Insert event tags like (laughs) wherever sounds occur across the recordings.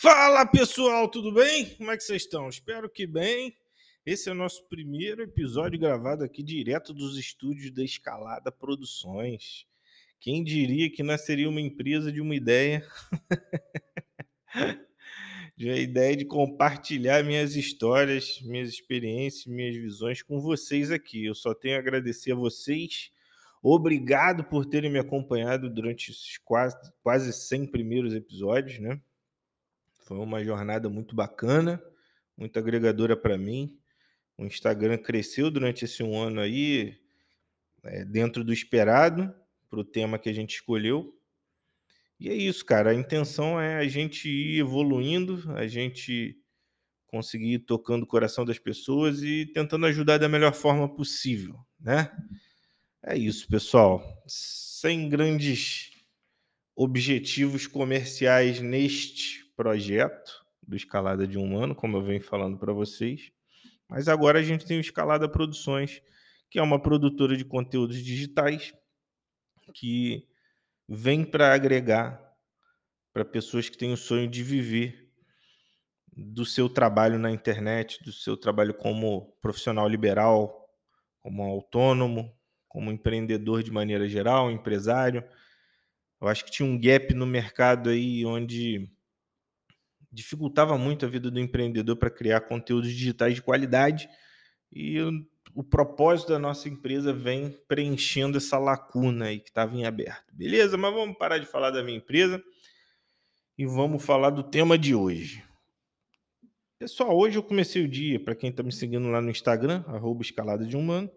Fala pessoal, tudo bem? Como é que vocês estão? Espero que bem. Esse é o nosso primeiro episódio gravado aqui direto dos estúdios da Escalada Produções. Quem diria que nasceria uma empresa de uma ideia? (laughs) de a ideia de compartilhar minhas histórias, minhas experiências, minhas visões com vocês aqui. Eu só tenho a agradecer a vocês. Obrigado por terem me acompanhado durante esses quase, quase 100 primeiros episódios, né? Foi uma jornada muito bacana, muito agregadora para mim. O Instagram cresceu durante esse um ano aí, é, dentro do esperado, para o tema que a gente escolheu. E é isso, cara. A intenção é a gente ir evoluindo, a gente conseguir ir tocando o coração das pessoas e tentando ajudar da melhor forma possível, né? É isso, pessoal. Sem grandes objetivos comerciais neste projeto do Escalada de um Ano, como eu venho falando para vocês. Mas agora a gente tem o Escalada Produções, que é uma produtora de conteúdos digitais que vem para agregar para pessoas que têm o sonho de viver do seu trabalho na internet, do seu trabalho como profissional liberal, como autônomo, como empreendedor de maneira geral, empresário. Eu acho que tinha um gap no mercado aí onde dificultava muito a vida do empreendedor para criar conteúdos digitais de qualidade e o, o propósito da nossa empresa vem preenchendo essa lacuna aí que estava em aberto. Beleza? Mas vamos parar de falar da minha empresa e vamos falar do tema de hoje. Pessoal, hoje eu comecei o dia, para quem está me seguindo lá no Instagram, arroba escalada de humano,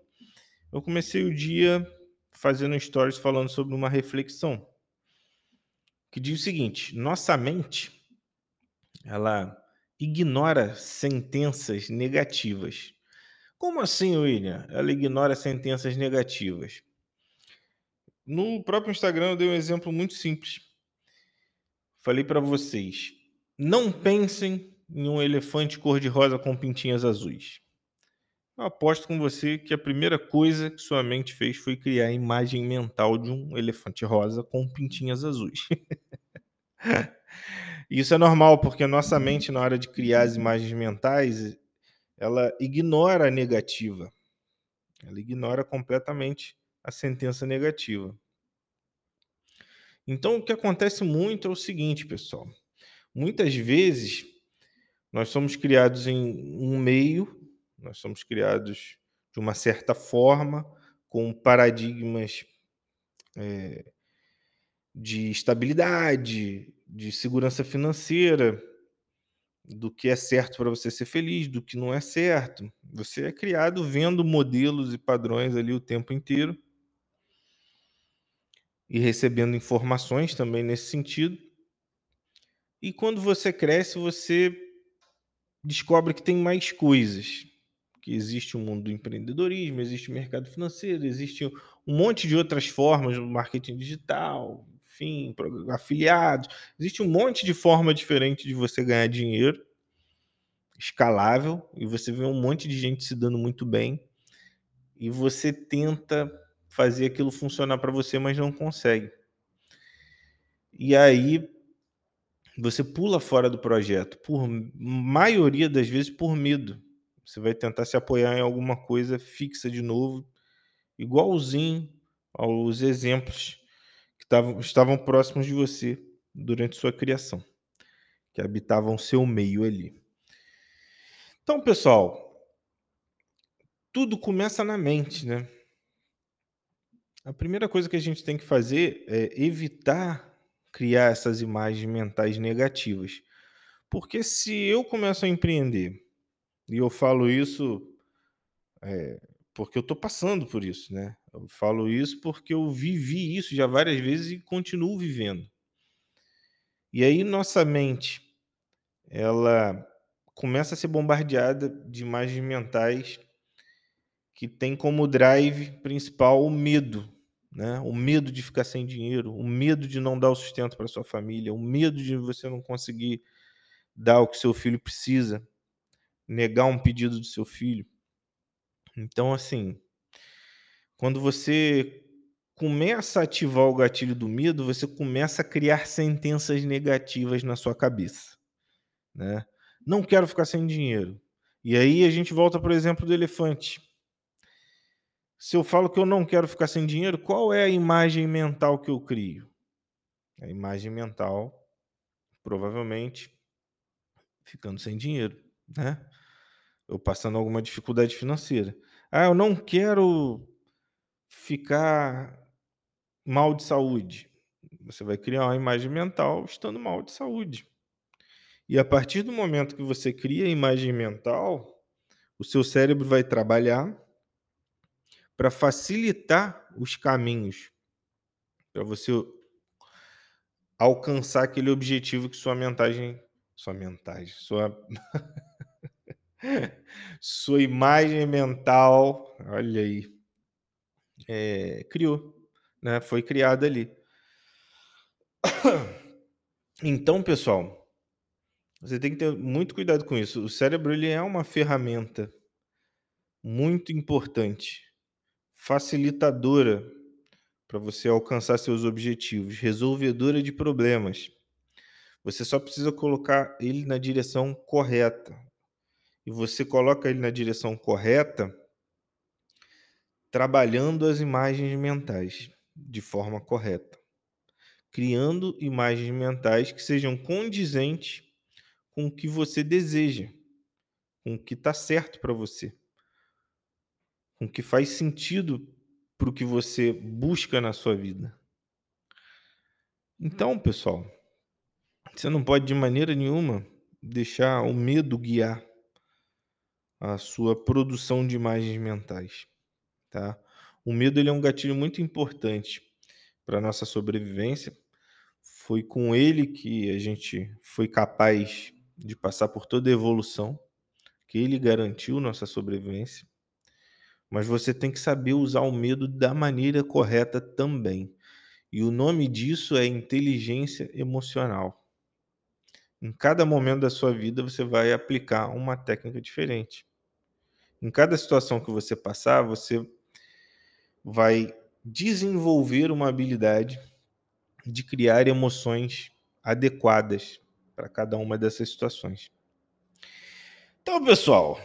eu comecei o dia fazendo stories falando sobre uma reflexão que diz o seguinte: nossa mente ela ignora sentenças negativas. Como assim, William? Ela ignora sentenças negativas. No próprio Instagram eu dei um exemplo muito simples. Falei para vocês: não pensem em um elefante cor-de-rosa com pintinhas azuis. Eu aposto com você que a primeira coisa que sua mente fez foi criar a imagem mental de um elefante rosa com pintinhas azuis. (laughs) Isso é normal, porque a nossa mente, na hora de criar as imagens mentais, ela ignora a negativa. Ela ignora completamente a sentença negativa. Então, o que acontece muito é o seguinte, pessoal. Muitas vezes, nós somos criados em um meio, nós somos criados de uma certa forma, com paradigmas é, de estabilidade, de segurança financeira, do que é certo para você ser feliz, do que não é certo. Você é criado vendo modelos e padrões ali o tempo inteiro e recebendo informações também nesse sentido. E quando você cresce, você descobre que tem mais coisas. Que existe o mundo do empreendedorismo, existe o mercado financeiro, existe um monte de outras formas no marketing digital, enfim, afiliados. Existe um monte de forma diferente de você ganhar dinheiro, escalável, e você vê um monte de gente se dando muito bem, e você tenta fazer aquilo funcionar para você, mas não consegue. E aí você pula fora do projeto, por maioria das vezes por medo. Você vai tentar se apoiar em alguma coisa fixa de novo, igualzinho aos exemplos estavam, estavam próximos de você durante sua criação, que habitavam seu meio ali. Então, pessoal, tudo começa na mente, né? A primeira coisa que a gente tem que fazer é evitar criar essas imagens mentais negativas. Porque se eu começo a empreender, e eu falo isso é, porque eu estou passando por isso, né? Eu falo isso porque eu vivi isso já várias vezes e continuo vivendo. E aí nossa mente, ela começa a ser bombardeada de imagens mentais que tem como drive principal o medo, né? O medo de ficar sem dinheiro, o medo de não dar o sustento para sua família, o medo de você não conseguir dar o que seu filho precisa, negar um pedido do seu filho. Então, assim, quando você começa a ativar o gatilho do medo, você começa a criar sentenças negativas na sua cabeça. né? Não quero ficar sem dinheiro. E aí a gente volta para o exemplo do elefante. Se eu falo que eu não quero ficar sem dinheiro, qual é a imagem mental que eu crio? A imagem mental, provavelmente, ficando sem dinheiro, né? Eu passando alguma dificuldade financeira. Ah, eu não quero ficar mal de saúde. Você vai criar uma imagem mental estando mal de saúde. E a partir do momento que você cria a imagem mental, o seu cérebro vai trabalhar para facilitar os caminhos para você alcançar aquele objetivo que sua mentagem, sua mentagem, sua (laughs) sua imagem mental, olha aí, é, criou, né? Foi criada ali. Então, pessoal, você tem que ter muito cuidado com isso. O cérebro ele é uma ferramenta muito importante, facilitadora para você alcançar seus objetivos, resolvedora de problemas. Você só precisa colocar ele na direção correta. E você coloca ele na direção correta trabalhando as imagens mentais de forma correta, criando imagens mentais que sejam condizentes com o que você deseja, com o que está certo para você, com o que faz sentido para o que você busca na sua vida. Então, pessoal, você não pode de maneira nenhuma deixar o medo guiar a sua produção de imagens mentais, tá? O medo ele é um gatilho muito importante para nossa sobrevivência. Foi com ele que a gente foi capaz de passar por toda a evolução, que ele garantiu nossa sobrevivência. Mas você tem que saber usar o medo da maneira correta também. E o nome disso é inteligência emocional. Em cada momento da sua vida você vai aplicar uma técnica diferente. Em cada situação que você passar, você vai desenvolver uma habilidade de criar emoções adequadas para cada uma dessas situações. Então, pessoal,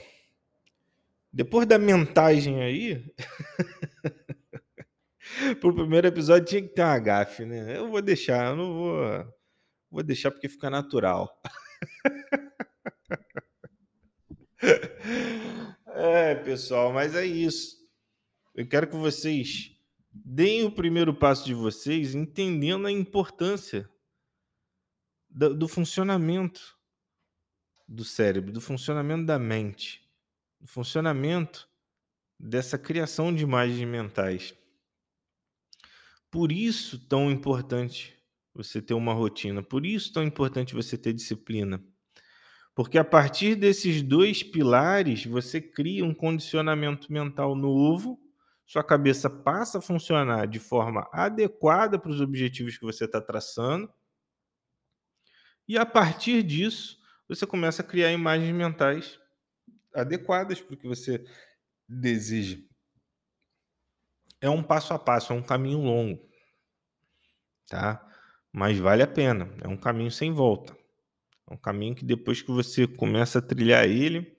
depois da mentagem aí, (laughs) pro primeiro episódio tinha que ter uma gafe, né? Eu vou deixar, eu não vou, vou deixar porque fica natural. (laughs) É, pessoal, mas é isso. Eu quero que vocês deem o primeiro passo de vocês entendendo a importância do, do funcionamento do cérebro, do funcionamento da mente, do funcionamento dessa criação de imagens mentais. Por isso tão importante você ter uma rotina, por isso tão importante você ter disciplina. Porque a partir desses dois pilares, você cria um condicionamento mental novo, sua cabeça passa a funcionar de forma adequada para os objetivos que você está traçando, e a partir disso, você começa a criar imagens mentais adequadas para o que você deseja. É um passo a passo, é um caminho longo, tá? Mas vale a pena, é um caminho sem volta. É um caminho que depois que você começa a trilhar ele,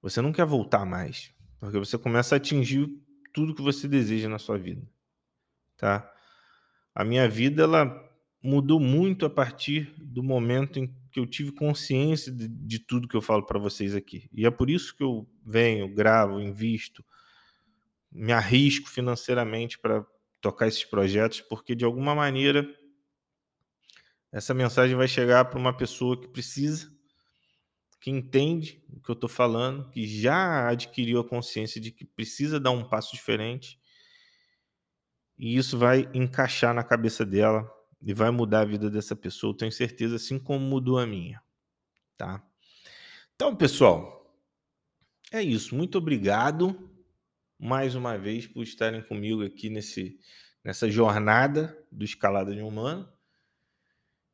você não quer voltar mais, porque você começa a atingir tudo que você deseja na sua vida, tá? A minha vida ela mudou muito a partir do momento em que eu tive consciência de, de tudo que eu falo para vocês aqui. E é por isso que eu venho, gravo, invisto, me arrisco financeiramente para tocar esses projetos, porque de alguma maneira essa mensagem vai chegar para uma pessoa que precisa, que entende o que eu estou falando, que já adquiriu a consciência de que precisa dar um passo diferente. E isso vai encaixar na cabeça dela e vai mudar a vida dessa pessoa, eu tenho certeza, assim como mudou a minha, tá? Então, pessoal, é isso. Muito obrigado mais uma vez por estarem comigo aqui nesse, nessa jornada do Escalada de Humano.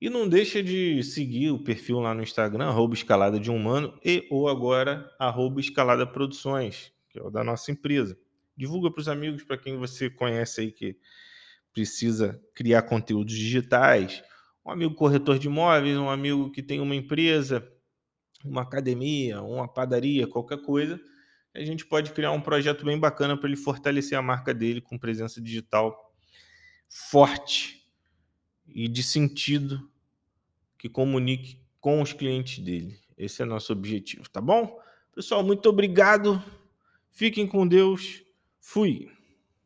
E não deixa de seguir o perfil lá no Instagram, arroba Escalada de Humano, e ou agora, arroba Escalada Produções, que é o da nossa empresa. Divulga para os amigos, para quem você conhece aí que precisa criar conteúdos digitais um amigo corretor de imóveis, um amigo que tem uma empresa, uma academia, uma padaria, qualquer coisa, a gente pode criar um projeto bem bacana para ele fortalecer a marca dele com presença digital forte e de sentido que comunique com os clientes dele. Esse é nosso objetivo, tá bom? Pessoal, muito obrigado. Fiquem com Deus. Fui.